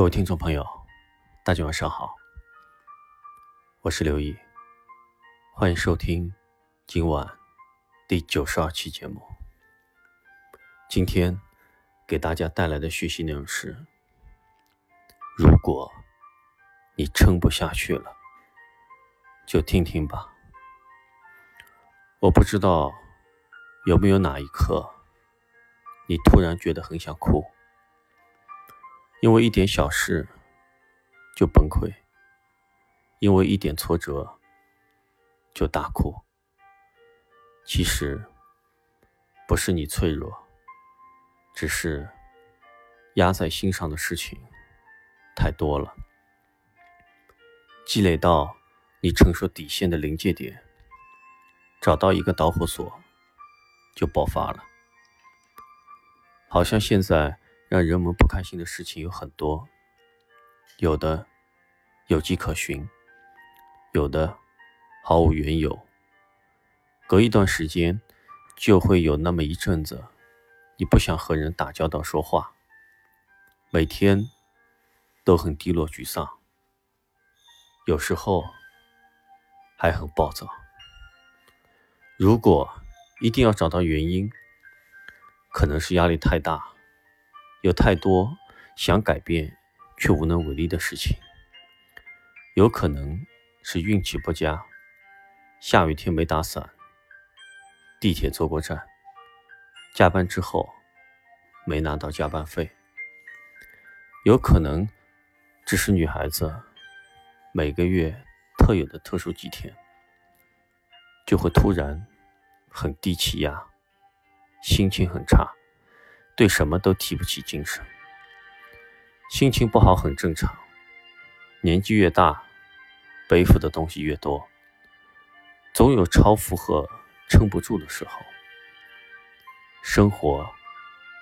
各位听众朋友，大家晚上好，我是刘毅，欢迎收听今晚第九十二期节目。今天给大家带来的学习内容是：如果你撑不下去了，就听听吧。我不知道有没有哪一刻，你突然觉得很想哭。因为一点小事就崩溃，因为一点挫折就大哭。其实不是你脆弱，只是压在心上的事情太多了，积累到你承受底线的临界点，找到一个导火索就爆发了。好像现在。让人们不开心的事情有很多，有的有迹可循，有的毫无缘由。隔一段时间，就会有那么一阵子，你不想和人打交道、说话，每天都很低落、沮丧，有时候还很暴躁。如果一定要找到原因，可能是压力太大。有太多想改变却无能为力的事情，有可能是运气不佳，下雨天没打伞，地铁坐过站，加班之后没拿到加班费，有可能只是女孩子每个月特有的特殊几天，就会突然很低气压，心情很差。对什么都提不起精神，心情不好很正常。年纪越大，背负的东西越多，总有超负荷撑不住的时候。生活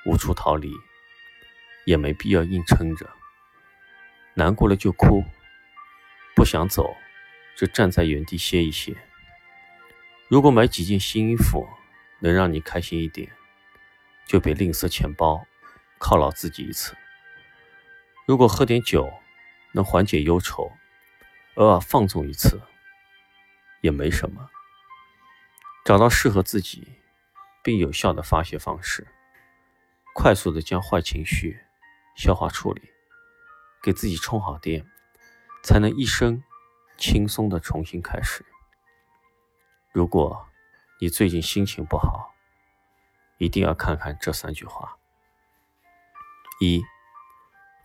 无处逃离，也没必要硬撑着。难过了就哭，不想走就站在原地歇一歇。如果买几件新衣服能让你开心一点。就别吝啬钱包，犒劳自己一次。如果喝点酒能缓解忧愁，偶尔放纵一次也没什么。找到适合自己并有效的发泄方式，快速的将坏情绪消化处理，给自己充好电，才能一生轻松的重新开始。如果你最近心情不好，一定要看看这三句话：一，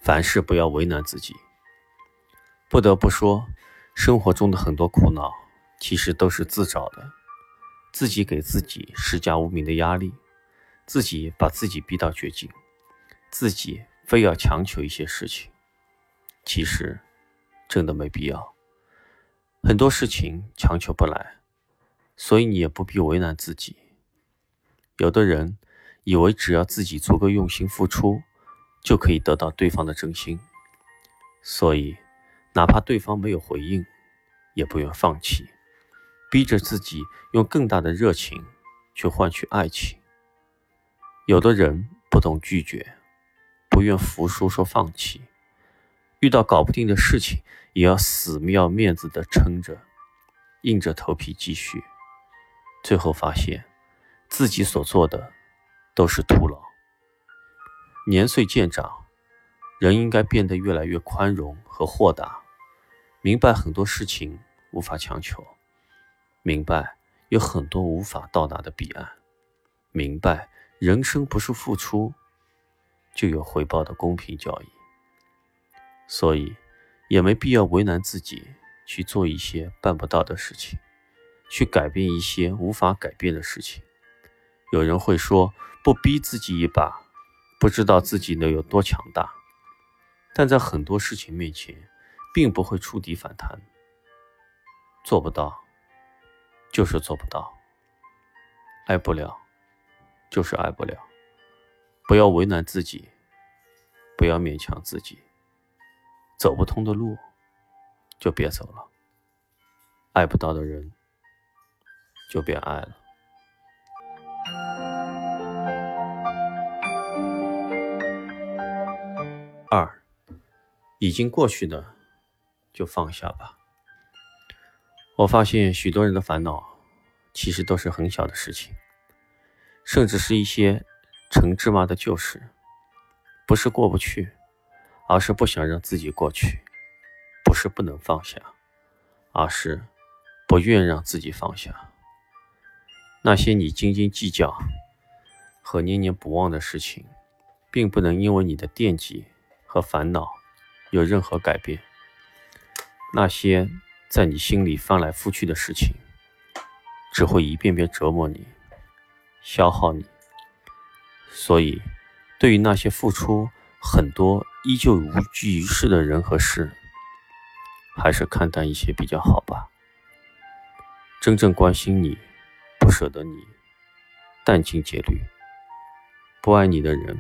凡事不要为难自己。不得不说，生活中的很多苦恼其实都是自找的，自己给自己施加无名的压力，自己把自己逼到绝境，自己非要强求一些事情，其实真的没必要。很多事情强求不来，所以你也不必为难自己。有的人以为只要自己足够用心付出，就可以得到对方的真心，所以哪怕对方没有回应，也不愿放弃，逼着自己用更大的热情去换取爱情。有的人不懂拒绝，不愿服输，说放弃，遇到搞不定的事情，也要死要面子的撑着，硬着头皮继续，最后发现。自己所做的都是徒劳。年岁渐长，人应该变得越来越宽容和豁达，明白很多事情无法强求，明白有很多无法到达的彼岸，明白人生不是付出就有回报的公平交易。所以，也没必要为难自己去做一些办不到的事情，去改变一些无法改变的事情。有人会说，不逼自己一把，不知道自己能有多强大。但在很多事情面前，并不会触底反弹。做不到，就是做不到；爱不了，就是爱不了。不要为难自己，不要勉强自己。走不通的路，就别走了；爱不到的人，就别爱了。二，已经过去的就放下吧。我发现许多人的烦恼其实都是很小的事情，甚至是一些陈芝麻的旧事，不是过不去，而是不想让自己过去；不是不能放下，而是不愿让自己放下。那些你斤斤计较和念念不忘的事情，并不能因为你的惦记和烦恼有任何改变。那些在你心里翻来覆去的事情，只会一遍遍折磨你、消耗你。所以，对于那些付出很多依旧无济于事的人和事，还是看淡一些比较好吧。真正关心你。舍得你，殚精竭虑；不爱你的人，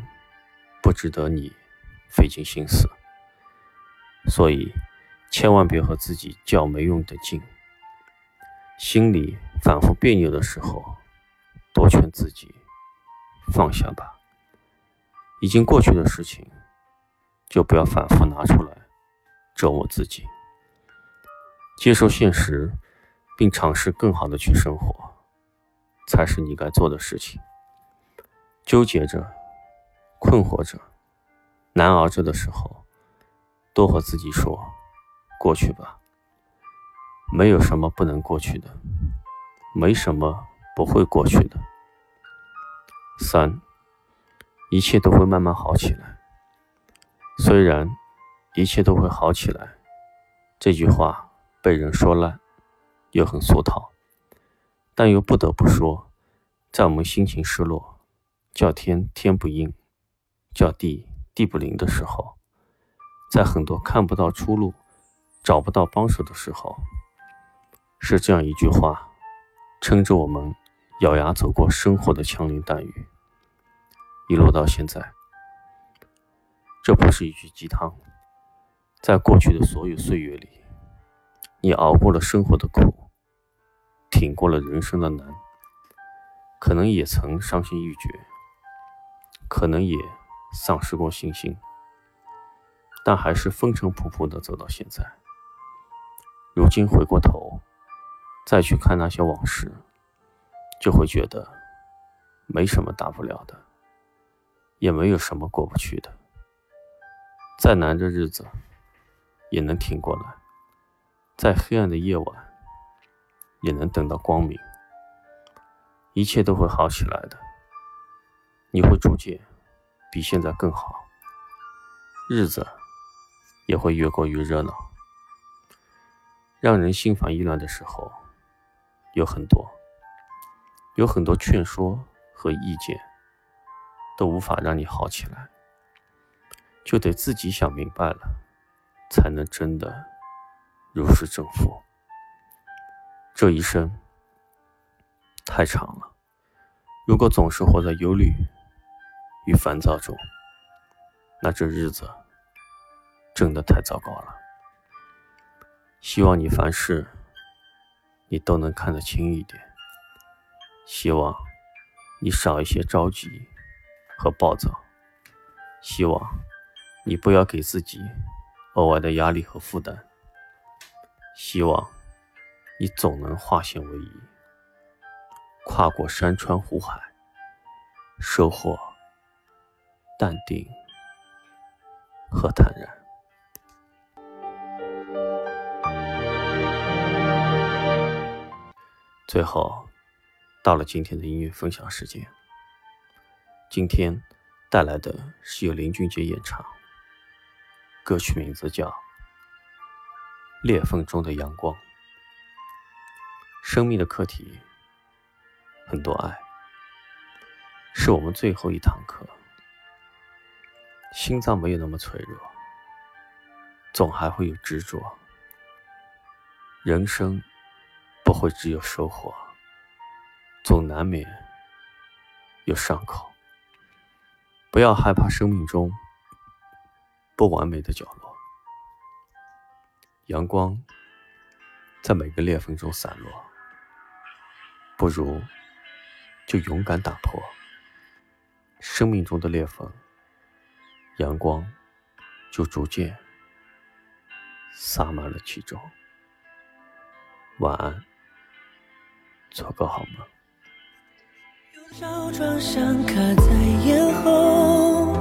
不值得你费尽心思。所以，千万别和自己较没用的劲。心里反复别扭的时候，多劝自己放下吧。已经过去的事情，就不要反复拿出来折磨自己。接受现实，并尝试更好的去生活。才是你该做的事情。纠结着、困惑着、难熬着的时候，多和自己说：“过去吧，没有什么不能过去的，没什么不会过去的。”三，一切都会慢慢好起来。虽然一切都会好起来，这句话被人说烂，又很俗套。但又不得不说，在我们心情失落、叫天天不应、叫地地不灵的时候，在很多看不到出路、找不到帮手的时候，是这样一句话，撑着我们咬牙走过生活的枪林弹雨，一路到现在。这不是一句鸡汤，在过去的所有岁月里，你熬过了生活的苦。挺过了人生的难，可能也曾伤心欲绝，可能也丧失过信心，但还是风尘仆仆的走到现在。如今回过头，再去看那些往事，就会觉得没什么大不了的，也没有什么过不去的。再难的日子也能挺过来，再黑暗的夜晚。也能等到光明，一切都会好起来的。你会逐渐比现在更好，日子也会越过越热闹。让人心烦意乱的时候有很多，有很多劝说和意见都无法让你好起来，就得自己想明白了，才能真的如释重负。这一生太长了，如果总是活在忧虑与烦躁中，那这日子真的太糟糕了。希望你凡事你都能看得清一点，希望你少一些着急和暴躁，希望你不要给自己额外的压力和负担，希望。你总能化险为夷，跨过山川湖海，收获淡定和坦然。最后，到了今天的音乐分享时间。今天带来的是由林俊杰演唱，歌曲名字叫《裂缝中的阳光》。生命的课题很多，爱是我们最后一堂课。心脏没有那么脆弱，总还会有执着。人生不会只有收获，总难免有伤口。不要害怕生命中不完美的角落，阳光在每个裂缝中散落。不如就勇敢打破生命中的裂缝，阳光就逐渐洒满了其中。晚安，做个好梦。有多少创伤卡在咽喉？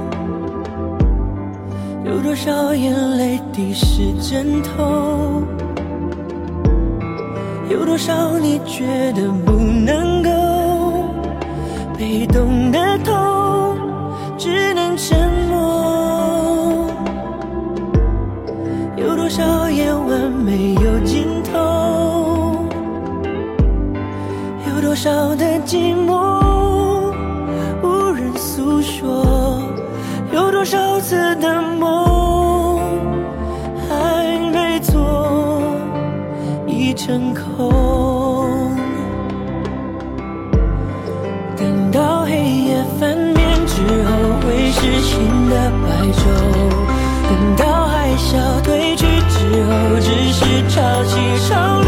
有多少眼泪滴湿枕头？有多少你觉得不能够被动的痛，只能沉默？有多少夜晚没有尽头？有多少的寂寞无人诉说？有多少次的梦成空？等到黑夜翻面之后，会是新的白昼。等到海啸退去之后，只是潮起潮